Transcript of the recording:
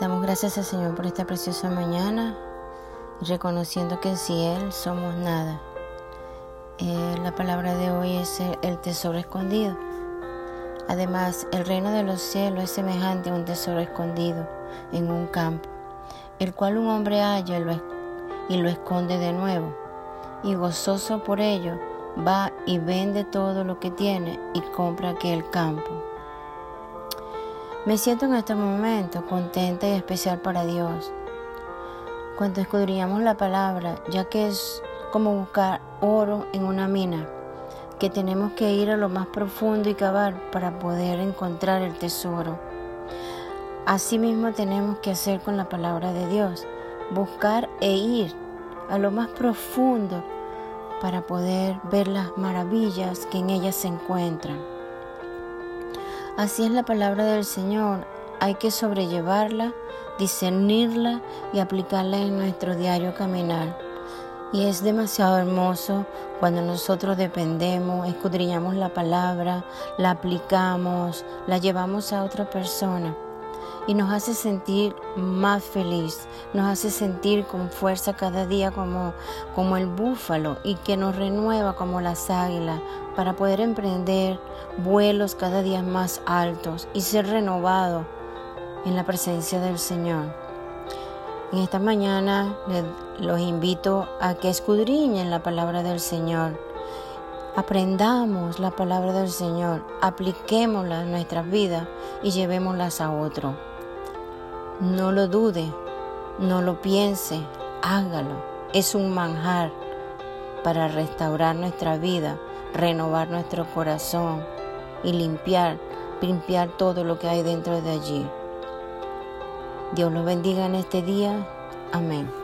Damos gracias al Señor por esta preciosa mañana, reconociendo que sin Él somos nada. Eh, la palabra de hoy es el tesoro escondido. Además, el reino de los cielos es semejante a un tesoro escondido en un campo, el cual un hombre halla y lo esconde de nuevo, y gozoso por ello va y vende todo lo que tiene y compra aquel campo. Me siento en este momento contenta y especial para Dios. Cuando escudriñamos la palabra, ya que es como buscar oro en una mina, que tenemos que ir a lo más profundo y cavar para poder encontrar el tesoro. Asimismo tenemos que hacer con la palabra de Dios, buscar e ir a lo más profundo para poder ver las maravillas que en ella se encuentran. Así es la palabra del Señor. Hay que sobrellevarla, discernirla y aplicarla en nuestro diario caminar. Y es demasiado hermoso cuando nosotros dependemos, escudriñamos la palabra, la aplicamos, la llevamos a otra persona y nos hace sentir más feliz, nos hace sentir con fuerza cada día como, como el búfalo y que nos renueva como las águilas para poder emprender vuelos cada día más altos y ser renovado en la presencia del Señor. En esta mañana los invito a que escudriñen la palabra del Señor. Aprendamos la palabra del Señor, apliquémosla en nuestras vidas y llevémoslas a otro. No lo dude, no lo piense, hágalo. Es un manjar para restaurar nuestra vida, renovar nuestro corazón y limpiar, limpiar todo lo que hay dentro de allí. Dios los bendiga en este día. Amén.